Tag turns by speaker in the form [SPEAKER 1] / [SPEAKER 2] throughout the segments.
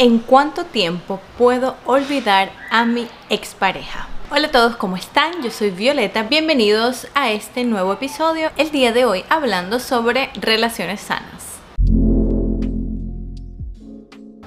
[SPEAKER 1] ¿En cuánto tiempo puedo olvidar a mi expareja? Hola a todos, ¿cómo están? Yo soy Violeta, bienvenidos a este nuevo episodio. El día de hoy hablando sobre relaciones sanas.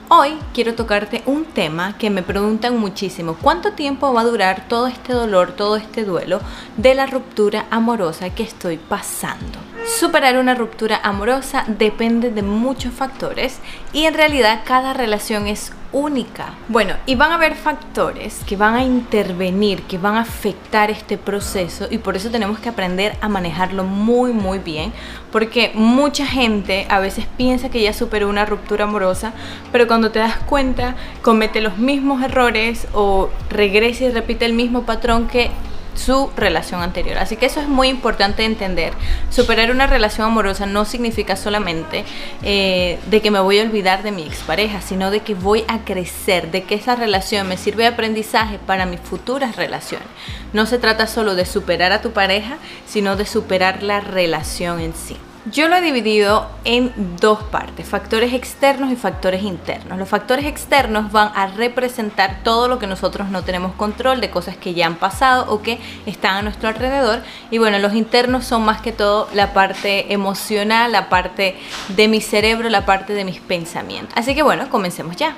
[SPEAKER 1] Hoy quiero tocarte un tema que me preguntan muchísimo. ¿Cuánto tiempo va a durar todo este dolor, todo este duelo de la ruptura amorosa que estoy pasando? Superar una ruptura amorosa depende de muchos factores y en realidad cada relación es única. Bueno, y van a haber factores que van a intervenir, que van a afectar este proceso y por eso tenemos que aprender a manejarlo muy muy bien, porque mucha gente a veces piensa que ya superó una ruptura amorosa, pero cuando te das cuenta comete los mismos errores o regresa y repite el mismo patrón que su relación anterior. Así que eso es muy importante entender. Superar una relación amorosa no significa solamente eh, de que me voy a olvidar de mi expareja, sino de que voy a crecer, de que esa relación me sirve de aprendizaje para mis futuras relaciones. No se trata solo de superar a tu pareja, sino de superar la relación en sí. Yo lo he dividido en dos partes, factores externos y factores internos. Los factores externos van a representar todo lo que nosotros no tenemos control de cosas que ya han pasado o que están a nuestro alrededor. Y bueno, los internos son más que todo la parte emocional, la parte de mi cerebro, la parte de mis pensamientos. Así que bueno, comencemos ya.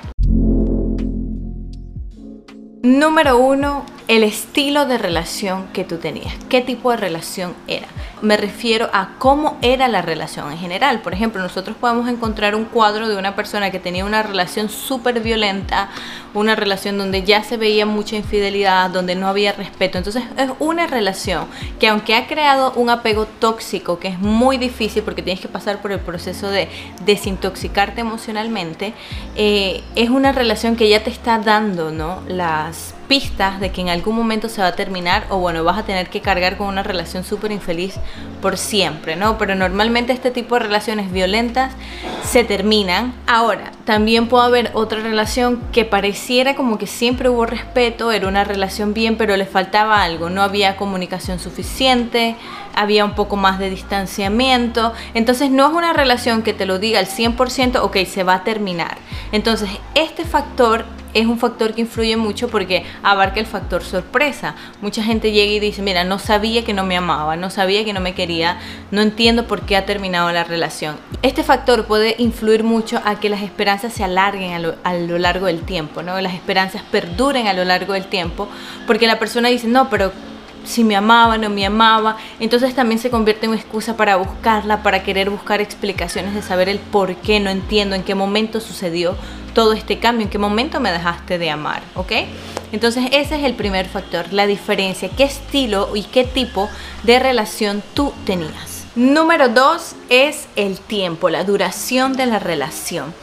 [SPEAKER 1] Número uno, el estilo de relación que tú tenías. ¿Qué tipo de relación era? Me refiero a cómo era la relación en general. Por ejemplo, nosotros podemos encontrar un cuadro de una persona que tenía una relación súper violenta, una relación donde ya se veía mucha infidelidad, donde no había respeto. Entonces es una relación que aunque ha creado un apego tóxico, que es muy difícil porque tienes que pasar por el proceso de desintoxicarte emocionalmente, eh, es una relación que ya te está dando ¿no? las pistas de que en algún momento se va a terminar o bueno, vas a tener que cargar con una relación súper infeliz por siempre, ¿no? Pero normalmente este tipo de relaciones violentas se terminan. Ahora, también puede haber otra relación que pareciera como que siempre hubo respeto, era una relación bien, pero le faltaba algo, no había comunicación suficiente, había un poco más de distanciamiento. Entonces no es una relación que te lo diga al 100%, ok, se va a terminar. Entonces este factor es un factor que influye mucho porque abarca el factor sorpresa. Mucha gente llega y dice, mira, no sabía que no me amaba, no sabía que no me quería, no entiendo por qué ha terminado la relación. Este factor puede influir mucho a que las esperanzas se alarguen a lo, a lo largo del tiempo, ¿no? Las esperanzas perduren a lo largo del tiempo porque la persona dice, no, pero si me amaba, no me amaba. Entonces también se convierte en una excusa para buscarla, para querer buscar explicaciones de saber el por qué, no entiendo en qué momento sucedió todo este cambio, en qué momento me dejaste de amar, ¿ok? Entonces ese es el primer factor, la diferencia, qué estilo y qué tipo de relación tú tenías. Número dos es el tiempo, la duración de la relación.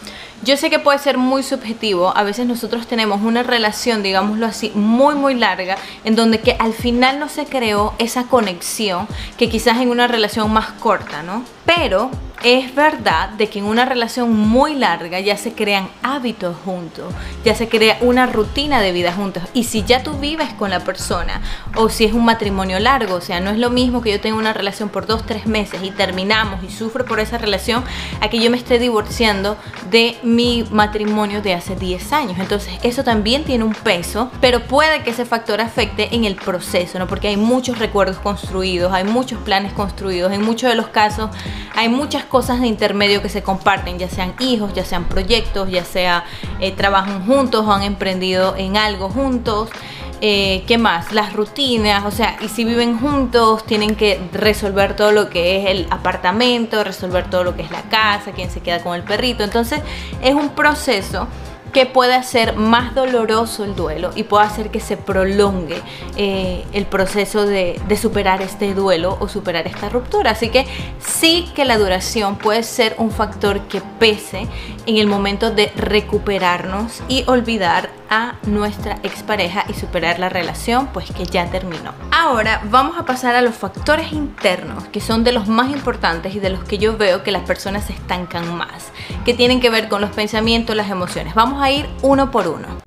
[SPEAKER 1] Yo sé que puede ser muy subjetivo, a veces nosotros tenemos una relación, digámoslo así, muy muy larga, en donde que al final no se creó esa conexión que quizás en una relación más corta, ¿no? Pero es verdad de que en una relación muy larga ya se crean hábitos juntos, ya se crea una rutina de vida juntos. Y si ya tú vives con la persona o si es un matrimonio largo, o sea, no es lo mismo que yo tenga una relación por dos, tres meses y terminamos y sufro por esa relación a que yo me esté divorciando de mi matrimonio de hace 10 años. Entonces eso también tiene un peso, pero puede que ese factor afecte en el proceso, ¿no? Porque hay muchos recuerdos construidos, hay muchos planes construidos, en muchos de los casos hay muchas cosas de intermedio que se comparten, ya sean hijos, ya sean proyectos, ya sea eh, trabajan juntos o han emprendido en algo juntos. Eh, ¿Qué más? Las rutinas, o sea, y si viven juntos, tienen que resolver todo lo que es el apartamento, resolver todo lo que es la casa, quién se queda con el perrito. Entonces, es un proceso que puede hacer más doloroso el duelo y puede hacer que se prolongue eh, el proceso de, de, superar este duelo o superar esta ruptura. Así que sí que la duración puede ser un factor que pese en el momento de recuperarnos y olvidar a nuestra expareja y superar la relación pues que ya terminó. Ahora vamos a pasar a los factores internos que son de los más importantes y de los que yo veo que las personas se estancan más, que tienen que ver con los pensamientos, las emociones. Vamos a ir uno por uno.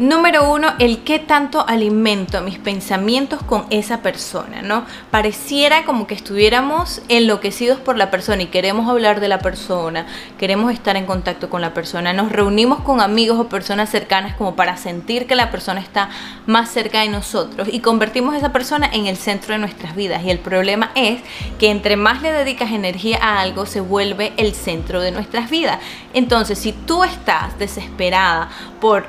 [SPEAKER 1] Número uno, el qué tanto alimento mis pensamientos con esa persona, ¿no? Pareciera como que estuviéramos enloquecidos por la persona y queremos hablar de la persona, queremos estar en contacto con la persona, nos reunimos con amigos o personas cercanas como para sentir que la persona está más cerca de nosotros y convertimos a esa persona en el centro de nuestras vidas. Y el problema es que entre más le dedicas energía a algo, se vuelve el centro de nuestras vidas. Entonces, si tú estás desesperada por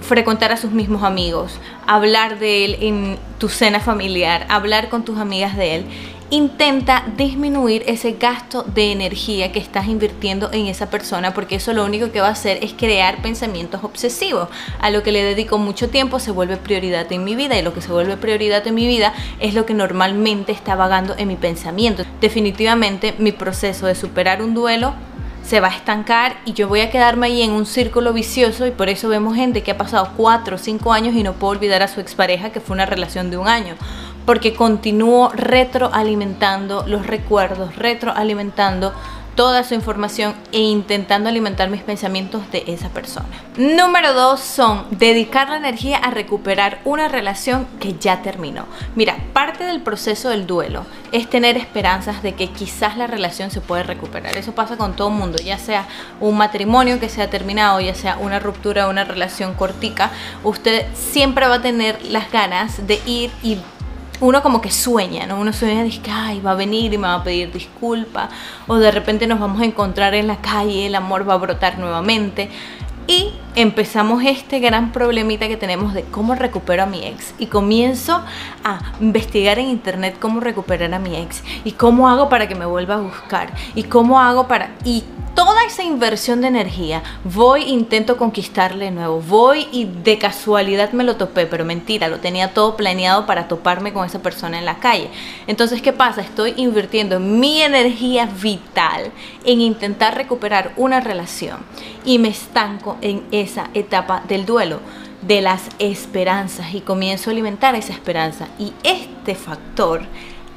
[SPEAKER 1] frecuentar a sus mismos amigos, hablar de él en tu cena familiar, hablar con tus amigas de él. Intenta disminuir ese gasto de energía que estás invirtiendo en esa persona porque eso lo único que va a hacer es crear pensamientos obsesivos. A lo que le dedico mucho tiempo se vuelve prioridad en mi vida y lo que se vuelve prioridad en mi vida es lo que normalmente está vagando en mi pensamiento. Definitivamente mi proceso de superar un duelo se va a estancar y yo voy a quedarme ahí en un círculo vicioso y por eso vemos gente que ha pasado 4 o 5 años y no puede olvidar a su expareja que fue una relación de un año porque continúo retroalimentando los recuerdos, retroalimentando toda su información e intentando alimentar mis pensamientos de esa persona. Número dos son dedicar la energía a recuperar una relación que ya terminó. Mira, parte del proceso del duelo es tener esperanzas de que quizás la relación se puede recuperar. Eso pasa con todo mundo, ya sea un matrimonio que se ha terminado, ya sea una ruptura una relación cortica, usted siempre va a tener las ganas de ir y uno como que sueña, ¿no? Uno sueña que, ay, va a venir y me va a pedir disculpa, o de repente nos vamos a encontrar en la calle, el amor va a brotar nuevamente. Y empezamos este gran problemita que tenemos de cómo recupero a mi ex. Y comienzo a investigar en internet cómo recuperar a mi ex. Y cómo hago para que me vuelva a buscar. Y cómo hago para... Y toda esa inversión de energía, voy, intento conquistarle de nuevo, voy y de casualidad me lo topé, pero mentira, lo tenía todo planeado para toparme con esa persona en la calle. Entonces, ¿qué pasa? Estoy invirtiendo mi energía vital en intentar recuperar una relación y me estanco en esa etapa del duelo de las esperanzas y comienzo a alimentar esa esperanza y este factor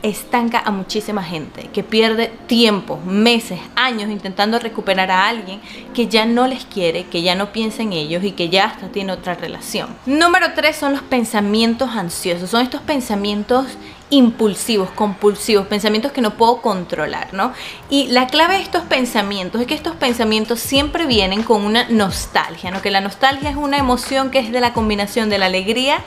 [SPEAKER 1] estanca a muchísima gente que pierde tiempo, meses, años intentando recuperar a alguien que ya no les quiere, que ya no piensa en ellos y que ya hasta tiene otra relación. Número tres son los pensamientos ansiosos. Son estos pensamientos impulsivos, compulsivos, pensamientos que no puedo controlar, ¿no? Y la clave de estos pensamientos es que estos pensamientos siempre vienen con una nostalgia, ¿no? Que la nostalgia es una emoción que es de la combinación de la alegría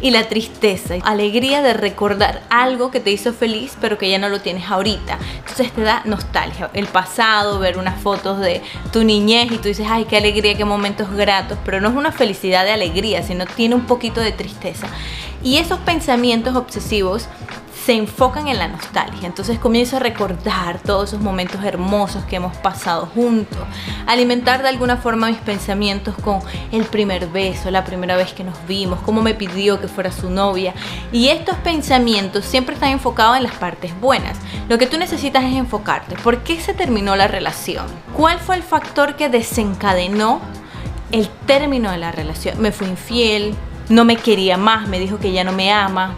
[SPEAKER 1] y la tristeza. Alegría de recordar algo que te hizo feliz, pero que ya no lo tienes ahorita. Entonces te da nostalgia. El pasado, ver unas fotos de tu niñez y tú dices, ay, qué alegría, qué momentos gratos, pero no es una felicidad de alegría, sino tiene un poquito de tristeza. Y esos pensamientos obsesivos se enfocan en la nostalgia. Entonces comienzo a recordar todos esos momentos hermosos que hemos pasado juntos, alimentar de alguna forma mis pensamientos con el primer beso, la primera vez que nos vimos, cómo me pidió que fuera su novia. Y estos pensamientos siempre están enfocados en las partes buenas. Lo que tú necesitas es enfocarte. ¿Por qué se terminó la relación? ¿Cuál fue el factor que desencadenó el término de la relación? Me fui infiel, no me quería más, me dijo que ya no me ama,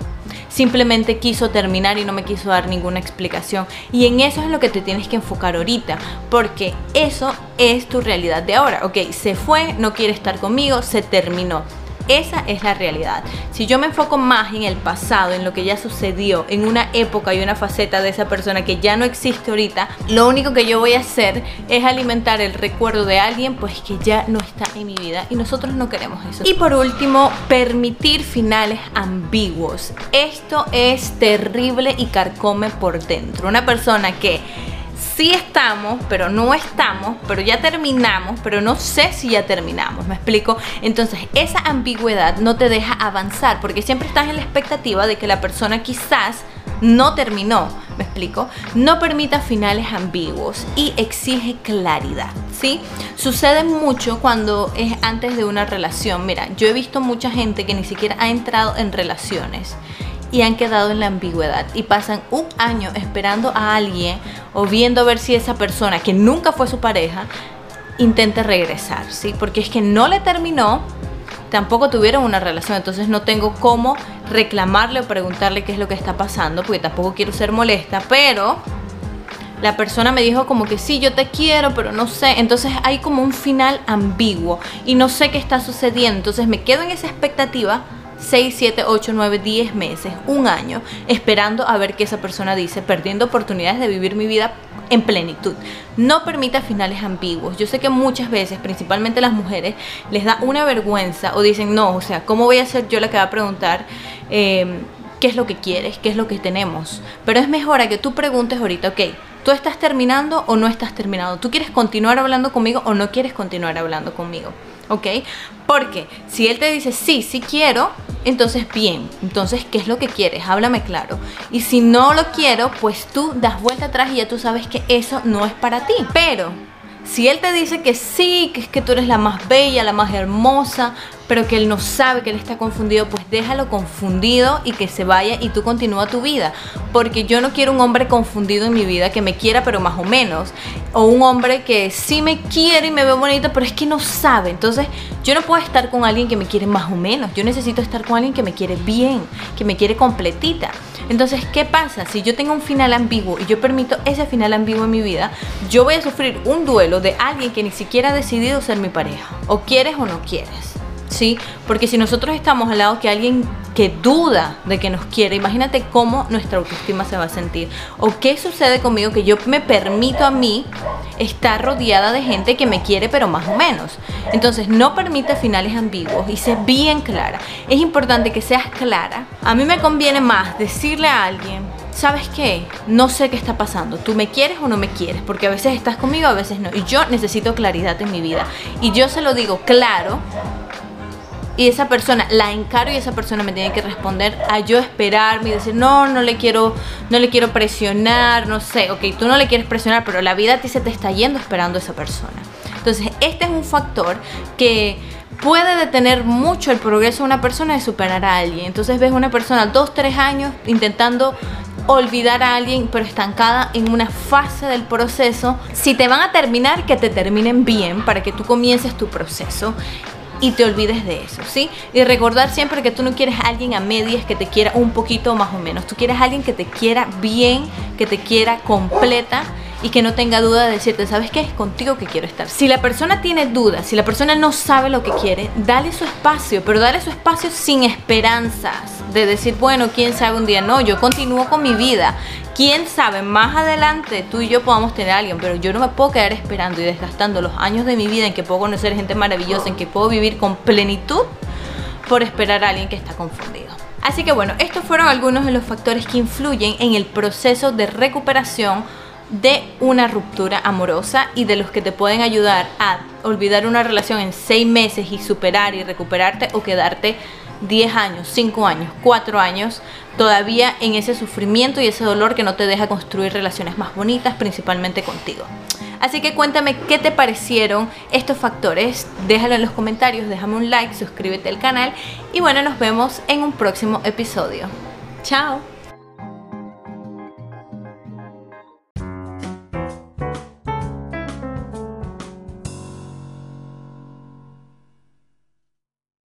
[SPEAKER 1] simplemente quiso terminar y no me quiso dar ninguna explicación. Y en eso es lo que te tienes que enfocar ahorita, porque eso es tu realidad de ahora. Ok, se fue, no quiere estar conmigo, se terminó. Esa es la realidad. Si yo me enfoco más en el pasado, en lo que ya sucedió, en una época y una faceta de esa persona que ya no existe ahorita, lo único que yo voy a hacer es alimentar el recuerdo de alguien pues que ya no está en mi vida y nosotros no queremos eso. Y por último, permitir finales ambiguos. Esto es terrible y carcome por dentro. Una persona que sí estamos, pero no estamos, pero ya terminamos, pero no sé si ya terminamos, ¿me explico? Entonces, esa ambigüedad no te deja avanzar, porque siempre estás en la expectativa de que la persona quizás no terminó, ¿me explico? No permita finales ambiguos y exige claridad, ¿sí? Sucede mucho cuando es antes de una relación. Mira, yo he visto mucha gente que ni siquiera ha entrado en relaciones y han quedado en la ambigüedad y pasan un año esperando a alguien o viendo a ver si esa persona que nunca fue su pareja intenta regresar, ¿sí? Porque es que no le terminó, tampoco tuvieron una relación, entonces no tengo cómo reclamarle o preguntarle qué es lo que está pasando, porque tampoco quiero ser molesta, pero la persona me dijo como que sí, yo te quiero, pero no sé. Entonces hay como un final ambiguo y no sé qué está sucediendo. Entonces me quedo en esa expectativa 6, 7, 8, 9, 10 meses, un año, esperando a ver qué esa persona dice, perdiendo oportunidades de vivir mi vida en plenitud. No permita finales ambiguos. Yo sé que muchas veces, principalmente las mujeres, les da una vergüenza o dicen, no, o sea, ¿cómo voy a ser yo la que va a preguntar? Eh, qué es lo que quieres, qué es lo que tenemos. Pero es mejor a que tú preguntes ahorita, ok, ¿tú estás terminando o no estás terminando? ¿Tú quieres continuar hablando conmigo o no quieres continuar hablando conmigo? ¿Ok? Porque si él te dice, sí, sí quiero, entonces bien, entonces, ¿qué es lo que quieres? Háblame claro. Y si no lo quiero, pues tú das vuelta atrás y ya tú sabes que eso no es para ti. Pero si él te dice que sí, que es que tú eres la más bella, la más hermosa, pero que él no sabe, que él está confundido, pues déjalo confundido y que se vaya y tú continúa tu vida. Porque yo no quiero un hombre confundido en mi vida que me quiera, pero más o menos. O un hombre que sí me quiere y me ve bonita, pero es que no sabe. Entonces, yo no puedo estar con alguien que me quiere más o menos. Yo necesito estar con alguien que me quiere bien, que me quiere completita. Entonces, ¿qué pasa? Si yo tengo un final ambiguo y yo permito ese final ambiguo en mi vida, yo voy a sufrir un duelo de alguien que ni siquiera ha decidido ser mi pareja. O quieres o no quieres. ¿Sí? Porque si nosotros estamos al lado que alguien que duda de que nos quiere, imagínate cómo nuestra autoestima se va a sentir. O qué sucede conmigo que yo me permito a mí estar rodeada de gente que me quiere pero más o menos. Entonces no permite finales ambiguos y sé bien clara. Es importante que seas clara. A mí me conviene más decirle a alguien, ¿sabes qué? No sé qué está pasando. ¿Tú me quieres o no me quieres? Porque a veces estás conmigo, a veces no. Y yo necesito claridad en mi vida. Y yo se lo digo claro y esa persona la encaro y esa persona me tiene que responder a yo esperarme y decir, no, no le quiero, no le quiero presionar, no sé, ok, tú no le quieres presionar, pero la vida a ti se te está yendo esperando a esa persona. Entonces, este es un factor que puede detener mucho el progreso de una persona de superar a alguien. Entonces ves una persona dos, tres años intentando olvidar a alguien, pero estancada en una fase del proceso. Si te van a terminar, que te terminen bien para que tú comiences tu proceso y te olvides de eso, ¿sí? Y recordar siempre que tú no quieres a alguien a medias que te quiera un poquito más o menos. Tú quieres a alguien que te quiera bien, que te quiera completa y que no tenga duda de decirte, ¿sabes qué? Es contigo que quiero estar. Si la persona tiene dudas, si la persona no sabe lo que quiere, dale su espacio, pero dale su espacio sin esperanzas de decir, bueno, quién sabe un día, no, yo continúo con mi vida. Quién sabe, más adelante tú y yo podamos tener a alguien, pero yo no me puedo quedar esperando y desgastando los años de mi vida en que puedo conocer gente maravillosa, en que puedo vivir con plenitud por esperar a alguien que está confundido. Así que bueno, estos fueron algunos de los factores que influyen en el proceso de recuperación de una ruptura amorosa y de los que te pueden ayudar a olvidar una relación en seis meses y superar y recuperarte o quedarte 10 años, 5 años, 4 años todavía en ese sufrimiento y ese dolor que no te deja construir relaciones más bonitas, principalmente contigo. Así que cuéntame qué te parecieron estos factores, déjalo en los comentarios, déjame un like, suscríbete al canal y bueno, nos vemos en un próximo episodio. Chao.